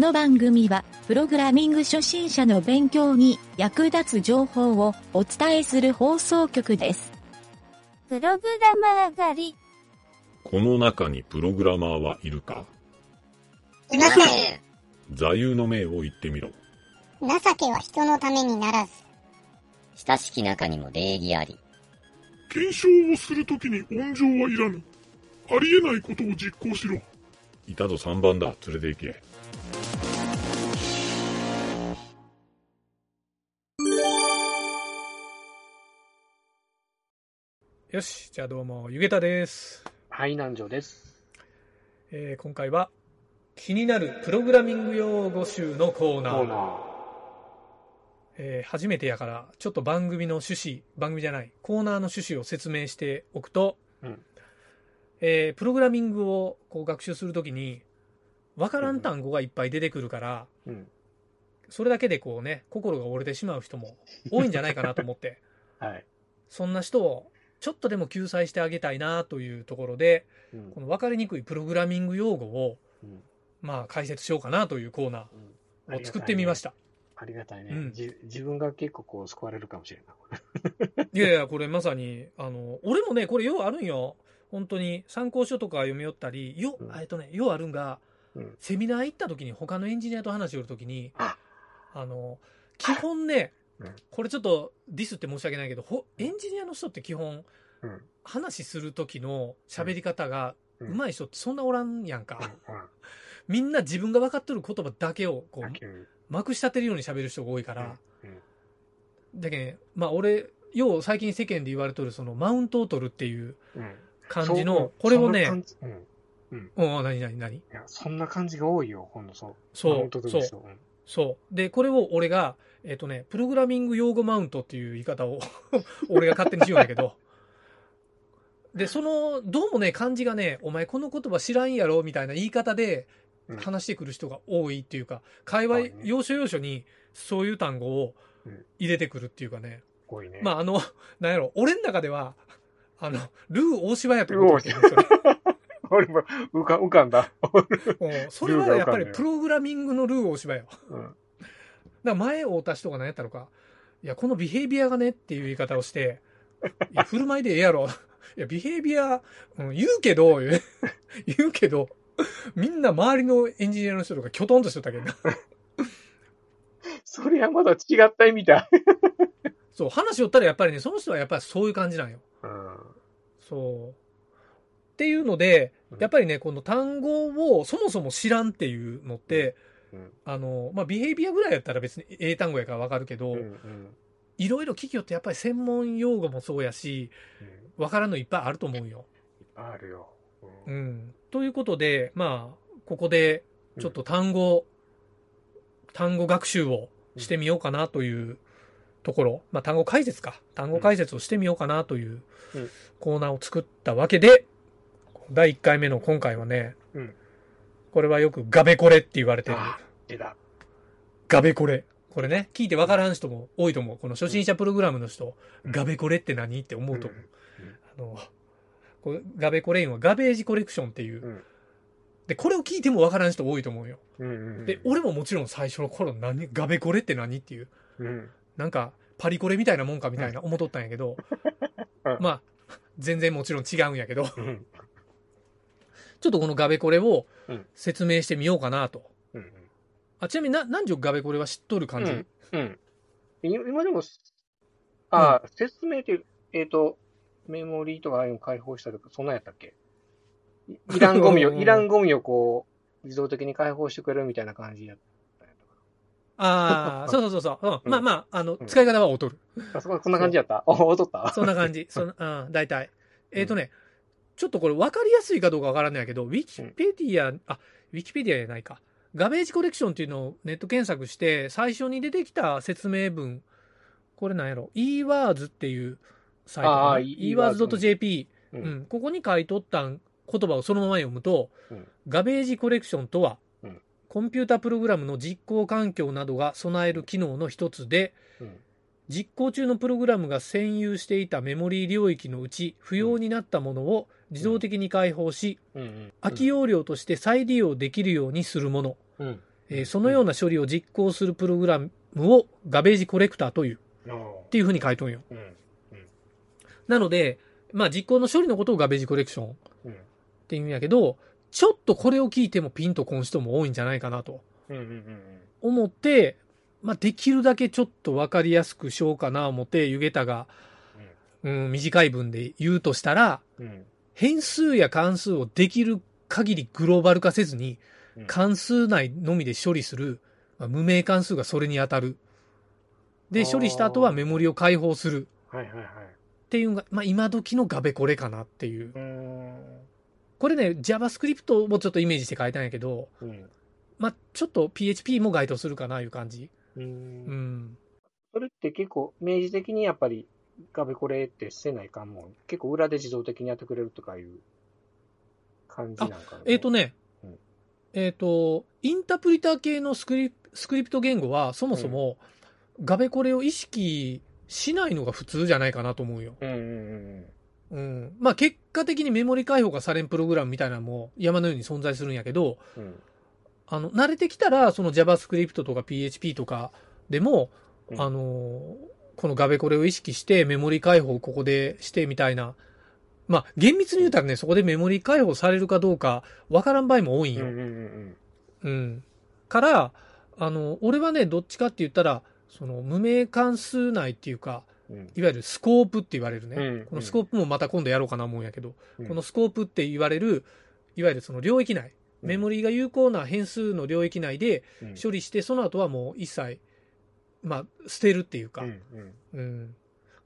の番組は、プログラミング初心者の勉強に役立つ情報をお伝えする放送局です。プログラマー狩り。この中にプログラマーはいるか？いません。座右の銘を言ってみろ。情けは人のためにならず。親しき中にも礼儀あり。検証をするときに温情はいらぬ。ありえないことを実行しろ。いたぞ3番だ。連れて行け。よし、じゃあどうも、ゆげたです。はい、南條です。えー今回は、気になるプログラミング用語集のコーナー。コーナー。えー初めてやから、ちょっと番組の趣旨、番組じゃない、コーナーの趣旨を説明しておくと、うんえープログラミングをこう学習するときに、わからん単語がいっぱい出てくるから、うん。それだけでこうね、心が折れてしまう人も多いんじゃないかなと思って、はい。そんな人をちょっとでも救済してあげたいなというところで、うんこの分かりにくいプログラミング用語を、うんまあ解説しようかなというコーナうんーを作ってみました。ありがたいね。うんじ自分が結構こう救われるかもしれない。いやいや、これまさに、あの、俺もね、これようあるんよ。本当に参考書とか読み寄ったり、よ、うんえっとね、ようあるんが、うんセミナー行った時に他のエンジニアと話をする時に、ああの、基本ねうん、これちょっとディスって申し訳ないけど、ほエンジニアの人って基本、うん。話する時の喋り方がうん上手い人ってそんなおらんやんか。うん。みんな自分が分かってる言葉だけをこうまくし立てるように喋る人が多いから、うん。だけどまあ俺よう最近世間で言われとるそのマウントを取るっていううん。感じのこれをねうん。うんうん何何何？いや、そんな感じが多いよ、ほんとそう。そうマウント取る人うんそう。でこれを俺がえっ、とねプログラミング用語マウントっていう言い方を 俺が勝手にしようんだけど。でそのどうもね漢字がねお前この言葉知らんやろみたいな言い方でうん。話してくる人が多いっていうか会話要所要所にそういう単語をうん。入れてくるっていうかね。まああの、なんやろ、俺の中では、あの、ルー大柴やと思ってるけど、それ俺も浮か浮かんだ。うん それはやっぱりプログラミングのルー大柴よ。だかうん。ら前会うた人が何やったのか、いや、このビヘイビアがねっていう言い方をして、いや、振る舞いでええやろ。いや、ビヘイビア、うん、言うけど、言うけど、みんな周りのエンジニアの人とかきょとんとしとったけどな。それはまだ違った意味だ。そう、話しよったらやっぱりね、その人はやっぱりそういう感じなんよ。うん。そう。っていうのでうん、やっぱりね、この単語をそもそも知らんっていうのって、うん。あの、まあ、ビヘイビアぐらいやったら別に英単語やからわかるけど。いろいろ企業ってやっぱり専門用語もそうやし、うん。わからんのいっぱいあると思うよ。いっぱいあるよ。う。うんん。ということで、まあ、ここでちょっと単語、単語学習をしてみようかなというところ、まあ、単語解説か。単語解説をしてみようかなといううんコーナーを作ったわけで、第1回目の今回はね、うんこれはよくガベコレって言われてる。あ出た。ガベコレ。これね、聞いてわからん人も多いと思う。この初心者プログラムの人、ガベコレって何って思うと思う。あの、これガベコレインはガベージコレクションっていう。うんで、これを聞いてもわからん人多いと思うよ。うん。うん。で、俺ももちろん最初の頃何、ガベコレって何っていう。うん。なんか、パリコレみたいなもんかみたいな思っとったんやけど、うんまあ、全然もちろん違うんやけど、うん。ちょっとこのガベコレをうん説明してみようかなと。うん。あ、ちなみにな、何時ガベコレは知っとる感じ、うんうん。い今でも、ああ、説明って、えっ、と、メモリーとかああいうの解放したとか、そんなんやったっけ？いいらんゴミを、うんいらんゴミをこう、自動的に解放してくれるみたいな感じやったんやったああ、そうそうそうそう。うん。うんまあまあ、あの、うん使い方は劣る。あそこ、こんな感じやったお、踊った？そんな感じ。そんな、うん、大体。えっ、とね、ちょっとこれ分かりやすいかどうかわからないけど、ウィキペディア、あ、ウィキペディアじゃないか。ガベージコレクションっていうのをネット検索して、最初に出てきた説明文、これなんやろ、eWords っていうサイトかな？あー eWords.jp、ううん。ん。ここに書いとったん言葉をそのまま読むと、うん。ガベージコレクションとは、うん。コンピュータプログラムの実行環境などが備える機能の一つで、うん。実行中のプログラムが占有していたメモリー領域のうち不要になったものを自動的に解放し。空き容量として再利用できるようにするもの、そのような処理を実行するプログラムをガベージコレクターという、っていうふうに書いとんよ。うん。なので、まあ実行の処理のことをガベージコレクションっうん。ていうんやけど、ちょっとこれを聞いてもピンとこん人も多いんじゃないかなと。思って、まあできるだけちょっとわかりやすくしようかな思って、ゆげたが、うん、短い文で言うとしたら、うん。変数や関数をできる限りグローバル化せずにうん、関数内のみで処理する、まあ無名関数がそれに当たる。で、処理した後はメモリを解放するはいはいはい。っていうのが、まあ今時のガベコレかなっていう。これね、JavaScript もちょっとイメージして書いたんやけど、うん。まあちょっと PHP も該当するかないう感じ。う。うんん。それって結構、明示的にやっぱり、ガベコレってせないかんもん。結構裏で自動的にやってくれるとかいう感じなんかな。えっ、とねうん、えっ、と、インタープリター系のスクリスクリプト言語はそもそもガベコレを意識しないのが普通じゃないかなと思うよ。うんうんうん。まあ結果的にメモリ解放がされんプログラムみたいなのも山のように存在するんやけど、うんうん。あの、慣れてきたらその JavaScript とか PHP とかでも、うんあの、このガベコレを意識してメモリ解放をここでしてみたいな。まあ厳密に言うたらね、そこでメモリ解放されるかどうかわからん場合も多いんよ。うんうんうんうん。から、あの、俺はね、どっちかって言ったら、その無名関数内っていうか、うん。いわゆるスコープって言われるね。うんこのスコープもまた今度やろうかな思うんやけど、うんこのスコープって言われる、いわゆるその領域内、メモリが有効な変数の領域内でうん処理して、その後はもう一切、まあ、捨てるっていうか、うんうん。うん。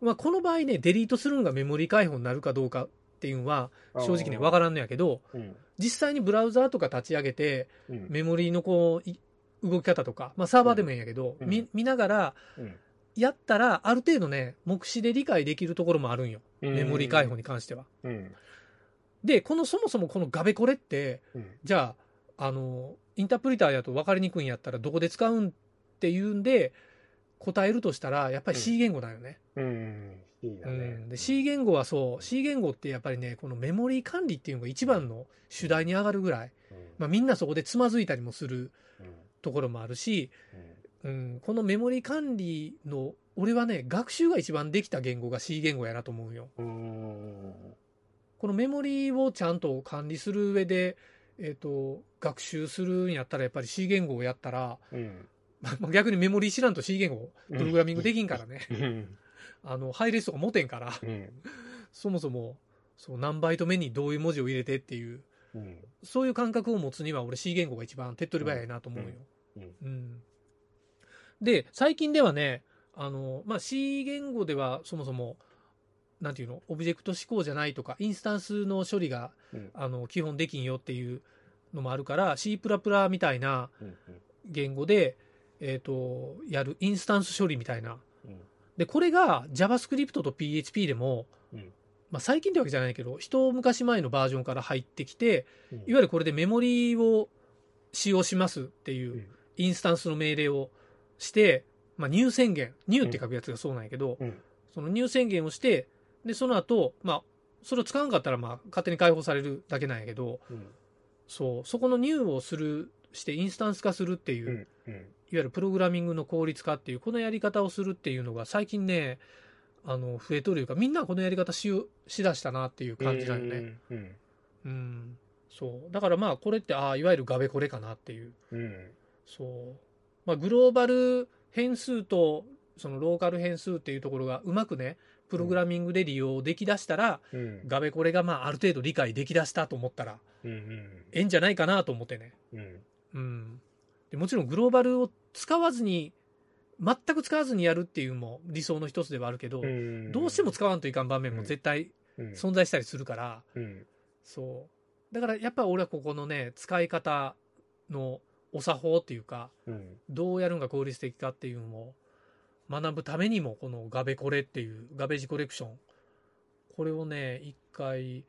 まあ、この場合ね、デリートするのがメモリ解放になるかどうかっていうのは、正直ね、わからんのやけど、うん。実際にブラウザーとか立ち上げて、うん。メモリのこう、い動き方とか、まあサーバーでもいいんやけど、うん。見見ながら、うん。やったら、ある程度ね、目視で理解できるところもあるんよ。メモリ解放に関しては。うん。で、このそもそもこのガベコレって、うん。じゃあ、あの、インタープリターやと分かりにくいんやったらどこで使うんっていうんで、答えるとしたら、やっぱり C 言語だよね。うん。いいだうねん、で C 言語はそう、C 言語ってやっぱりね、このメモリー管理っていうのが一番の主題に上がるぐらい、まあ、みんなそこでつまずいたりもするところもあるし、うん、このメモリ管理の、俺はね、学習が一番できた言語が C 言語やなと思うよ。うん。このメモリをちゃんと管理する上で、えっ、と、学習するんやったらやっぱり C 言語をやったら、うんま あ逆にメモリ知らんと C 言語、プログラミングできんからね。うん。あの、配列とか持てんから、うん。そもそも、そう、何バイト目にどういう文字を入れてっていう、うん。そういう感覚を持つには俺 C 言語が一番手っ取り早いなと思うよ。うん。で、最近ではね、あの、まあ、C 言語ではそもそも、なんていうの、オブジェクト指向じゃないとか、インスタンスの処理が、うん。あの、基本できんよっていうのもあるから、C++ みたいなうん。言語で、えっ、と、やるインスタンス処理みたいな。うん。で、これが JavaScript と PHP でも、うん。まあ、最近ってわけじゃないけど、一昔前のバージョンから入ってきて、うん。いわゆるこれでメモリを使用しますっていううん。インスタンスの命令をして、まあ、入宣言、入って書くやつがそうなんやけど、うん。その入宣言をして、で、その後、まあ、それを使わんかったら、まあ、勝手に解放されるだけなんやけど、うん。そう、そこの入をする、してインスタンス化するっていう、いわゆるプログラミングの効率化っていう、このやり方をするっていうのが最近ね、あの、増えとるいうか、みんなこのやり方しよしだしたなっていう感じだよね。うんうん。そう。だからまあ、これって、ああ、いわゆるガベコレかなっていう。うんそう。まあ、グローバル変数と、そのローカル変数っていうところがうまくね、プログラミングで利用できだしたら、うんガベコレがまあ、ある程度理解できだしたと思ったら、うんええんじゃないかなと思ってね。うんうん。でもちろんグローバルを使わずに、全く使わずにやるっていうのも理想の一つではあるけど、うんどうしても使わんといかん場面も絶対うん存在したりするから、うんそう。だからやっぱ俺はここのね、使い方のお作法っていうか、うんどうやるのが効率的かっていうのを学ぶためにも、このガベコレっていう、ガベージコレクション。これをね、一回、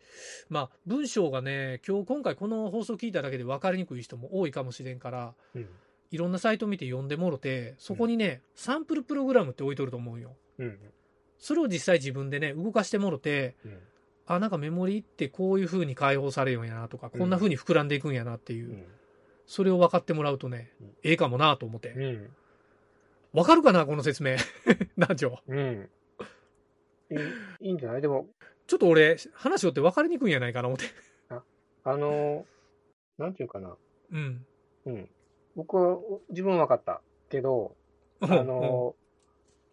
まあ、文章がね、今日今回この放送聞いただけで分かりにくい人も多いかもしれんから、うんいろんなサイト見て読んでもろて、そこにね、サンプルプログラムって置いとると思うよ。うんそれを実際自分でね、動かしてもろて、うんあ、なんかメモリってこういう風に解放されるんやなとか、こんな風に膨らんでいくんやなっていうう。んそれを分かってもらうとねうん、ええかもなと思って。うん。わかるかなこの説明。南條。うん。いいんじゃない？でも、ちょっと俺、話をって分かりにくいんやないかな思って。あの、なんていうかな。うん。うん。僕は、自分は分かった。けど、あの、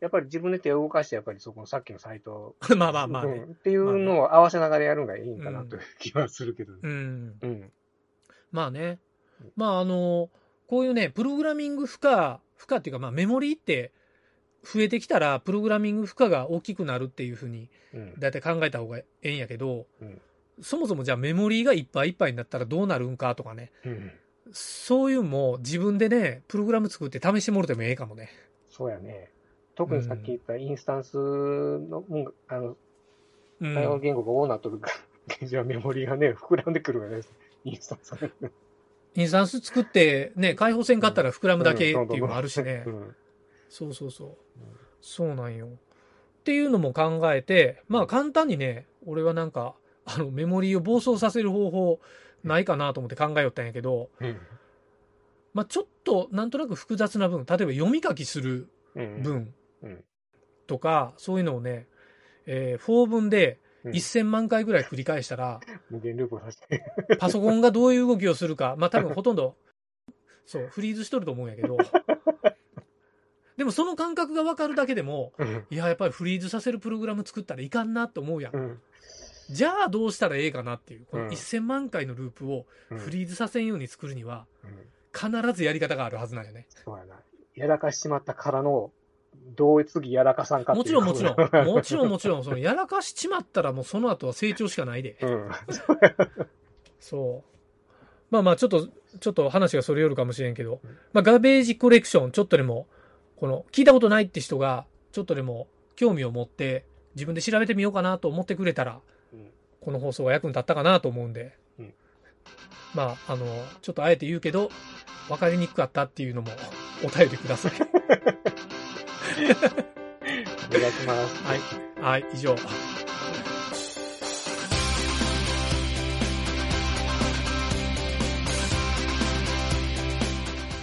やっぱり自分で手を動かして、やっぱりそこのさっきのサイト、うんまあまあまあね。うんっていうのを合わせながらやるのがいいんかなという気はするけどね。うん。うん。まあね。まああの、こういうね、プログラミング負荷、負荷っていうか、まあメモリーって増えてきたら、プログラミング負荷が大きくなるっていうふうに、うん。だいたい考えた方がええんやけど、うんそもそもじゃあメモリーがいっぱいいっぱいになったらどうなるんかとかね。うん。そういうのも自分でね、プログラム作って試してもらってもええかもね。そうやね。特にさっき言ったインスタンスの、うん、あの、うん。対応言語がどうなっとるか、現状はメモリがね、膨らんでくるよね。インスタンス。インスタンス作ってね、開放線買ったら膨らむだけっていうのもあるしねう。ん。そうそうそう。そうなんよ。っていうのも考えて、まあ簡単にね、俺はなんか、あのメモリーを暴走させる方法ないかなと思って考えよったんやけど、うん。まあちょっとなんとなく複雑な文、例えば読み書きするうん。文うんとか、そういうのをね、えー、4文でうん1000万回ぐらい繰り返したら。パソコンがどういう動きをするか、まあ多分ほとんど、そう、フリーズしとると思うんやけど、でもその感覚がわかるだけでも、うん。いや、やっぱりフリーズさせるプログラム作ったらいかんなって思うやん。うん。じゃあどうしたらええかなっていう、このうん1000万回のループをうんフリーズさせんように作るには、うん必ずやり方があるはずなんよね。そうやな。やらかしちまったからの、どう次やらかさんかもちろんもちろん、もちろんもちろん、そのやらかしちまったらもうその後は成長しかないで。うん。そう。まあまあちょっと、ちょっと話がそれよるかもしれんけど、まあガベージコレクションちょっとでも、この聞いたことないって人がちょっとでも興味を持って自分で調べてみようかなと思ってくれたら、うんこの放送が役に立ったかなと思うんで、うんまあ、あの、ちょっとあえて言うけど、分かりにくかったっていうのもお便りください。お願いします。はい。はい、以上。